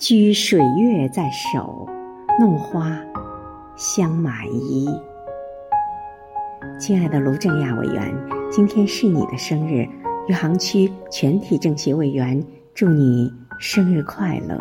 掬水月在手，弄花香满衣。亲爱的卢正亚委员，今天是你的生日，余杭区全体政协委员祝你生日快乐。